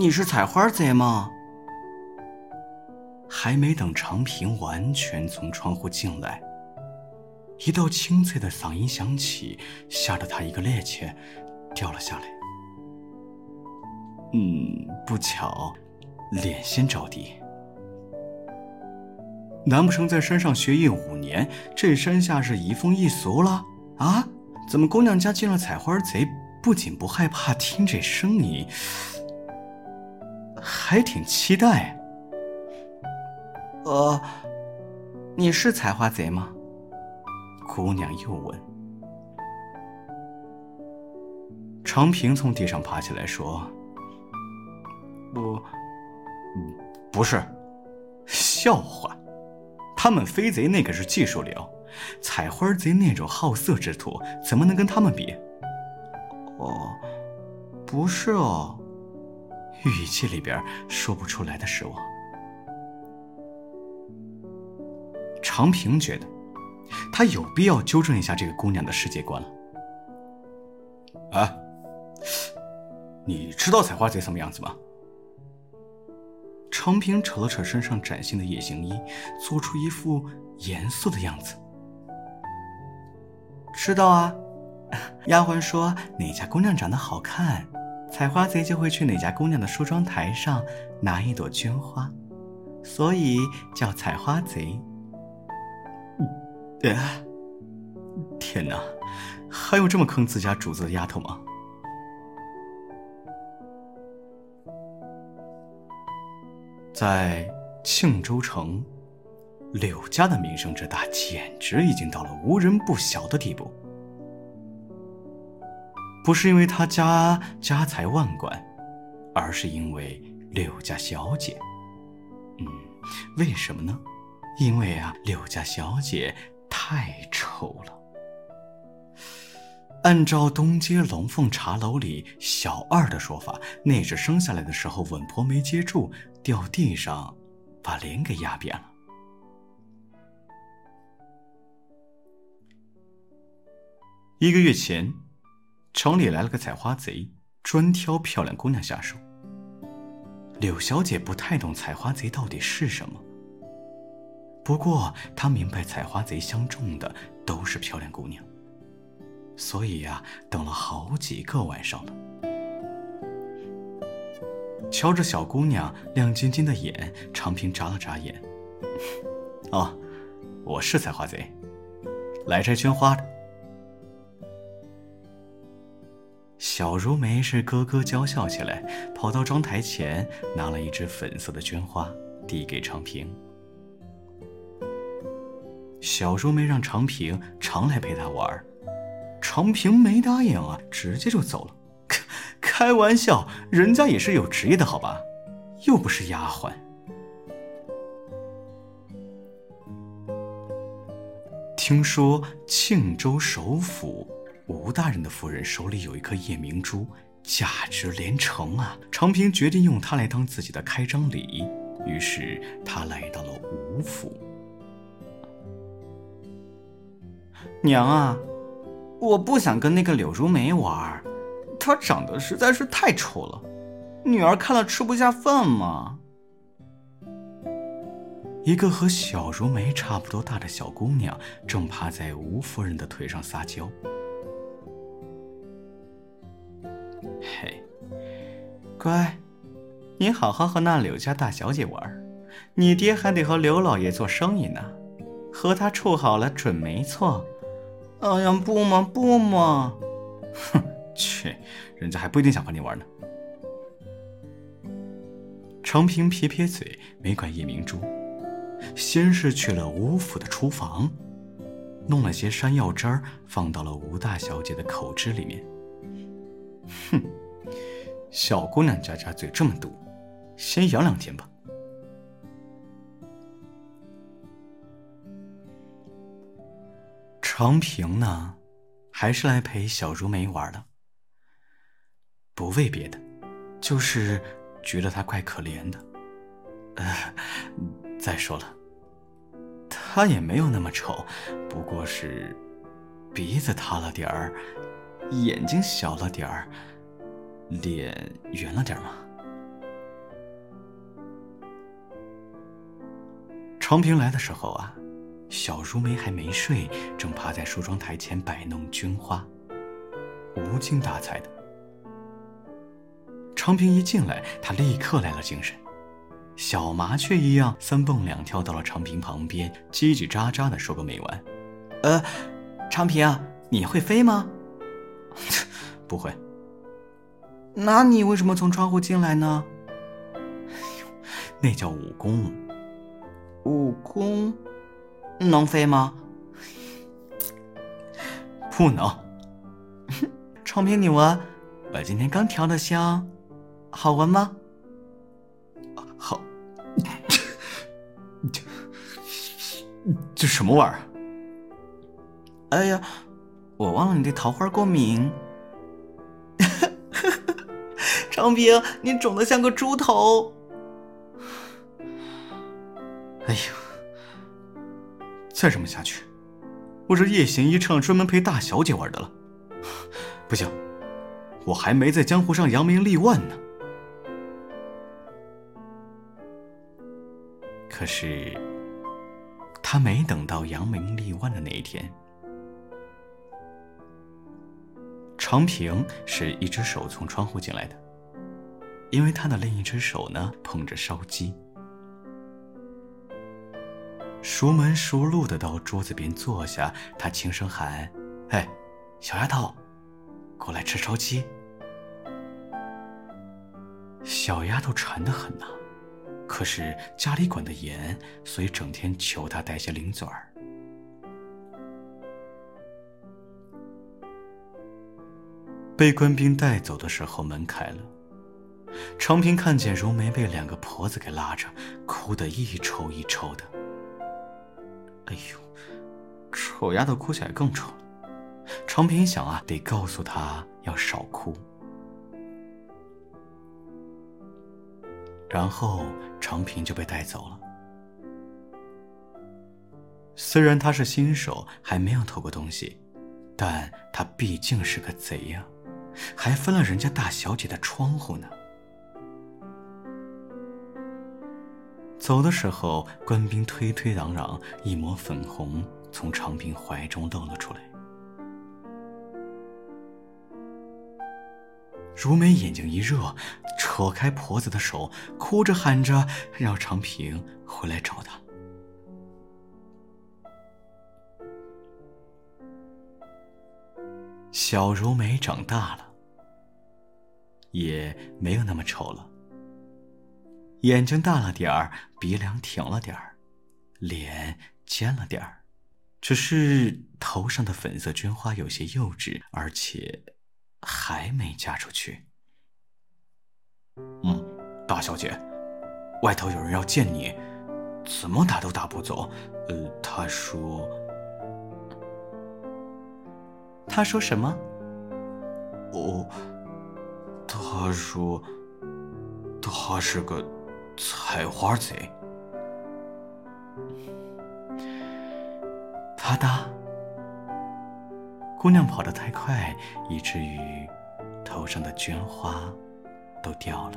你是采花贼吗？还没等长平完全从窗户进来，一道清脆的嗓音响起，吓得他一个趔趄，掉了下来。嗯，不巧，脸先着地。难不成在山上学艺五年，这山下是移风易俗了？啊？怎么姑娘家进了采花贼，不仅不害怕听这声音，还挺期待。呃，你是采花贼吗？姑娘又问。长平从地上爬起来说：“不，不是，笑话。他们飞贼那个是技术流。”采花贼那种好色之徒，怎么能跟他们比？哦，不是哦，语气里边说不出来的失望。长平觉得，他有必要纠正一下这个姑娘的世界观了。啊，你知道采花贼什么样子吗？长平扯了扯身上崭新的夜行衣，做出一副严肃的样子。知道啊，丫鬟说哪家姑娘长得好看，采花贼就会去哪家姑娘的梳妆台上拿一朵绢花，所以叫采花贼。哎，天哪，还有这么坑自家主子的丫头吗？在庆州城。柳家的名声之大，简直已经到了无人不晓的地步。不是因为他家家财万贯，而是因为柳家小姐。嗯，为什么呢？因为啊，柳家小姐太丑了。按照东街龙凤茶楼里小二的说法，那是生下来的时候稳婆没接住，掉地上，把脸给压扁了。一个月前，城里来了个采花贼，专挑漂亮姑娘下手。柳小姐不太懂采花贼到底是什么，不过她明白采花贼相中的都是漂亮姑娘，所以呀，等了好几个晚上了。瞧着小姑娘亮晶晶的眼，长平眨了眨眼：“哦，我是采花贼，来摘绢花的。”小如梅是咯咯娇笑起来，跑到妆台前，拿了一支粉色的绢花，递给长平。小如梅让长平常来陪她玩，长平没答应啊，直接就走了。开开玩笑，人家也是有职业的，好吧，又不是丫鬟。听说庆州首府。吴大人的夫人手里有一颗夜明珠，价值连城啊！常平决定用它来当自己的开张礼，于是他来到了吴府。娘啊，我不想跟那个柳如梅玩，她长得实在是太丑了，女儿看了吃不下饭嘛。一个和小如梅差不多大的小姑娘正趴在吴夫人的腿上撒娇。乖，你好好和那柳家大小姐玩，你爹还得和刘老爷做生意呢，和他处好了准没错。哎呀，不嘛不嘛，哼，去，人家还不一定想和你玩呢。长平撇撇嘴，没管叶明珠，先是去了吴府的厨房，弄了些山药汁儿，放到了吴大小姐的口汁里面。哼，小姑娘家家嘴这么毒，先养两天吧。长平呢，还是来陪小如梅玩的，不为别的，就是觉得她怪可怜的。呃，再说了，她也没有那么丑，不过是鼻子塌了点儿。眼睛小了点儿，脸圆了点吗？长平来的时候啊，小如梅还没睡，正趴在梳妆台前摆弄绢花，无精打采的。长平一进来，她立刻来了精神，小麻雀一样三蹦两跳到了长平旁边，叽叽喳喳的说个没完：“呃，长平啊，你会飞吗？不会。”那你为什么从窗户进来呢？那叫武功。武功能飞吗？不能。长平，你闻，我今天刚调的香，好闻吗？好。这这什么玩意儿？哎呀，我忘了你对桃花过敏。长平，你肿得像个猪头。哎呦，再这么下去，我这夜行衣裳专门陪大小姐玩的了。不行，我还没在江湖上扬名立万呢。可是，他没等到扬名立万的那一天。长平是一只手从窗户进来的，因为他的另一只手呢捧着烧鸡，熟门熟路的到桌子边坐下，他轻声喊：“哎，小丫头，过来吃烧鸡。”小丫头馋得很呐，可是家里管得严，所以整天求他带些零嘴儿。被官兵带走的时候，门开了。常平看见如梅被两个婆子给拉着，哭得一抽一抽的。哎呦，丑丫头哭起来更丑了。长平想啊，得告诉她要少哭。然后常平就被带走了。虽然他是新手，还没有偷过东西，但他毕竟是个贼呀。还翻了人家大小姐的窗户呢。走的时候，官兵推推攘攘，一抹粉红从长平怀中露了出来。如梅眼睛一热，扯开婆子的手，哭着喊着让长平回来找她。小如梅长大了，也没有那么丑了。眼睛大了点儿，鼻梁挺了点儿，脸尖了点儿，只是头上的粉色绢花有些幼稚，而且还没嫁出去。嗯，大小姐，外头有人要见你，怎么打都打不走。呃，他说。他说什么？哦，他说他是个采花贼。啪嗒，姑娘跑得太快，以至于头上的绢花都掉了。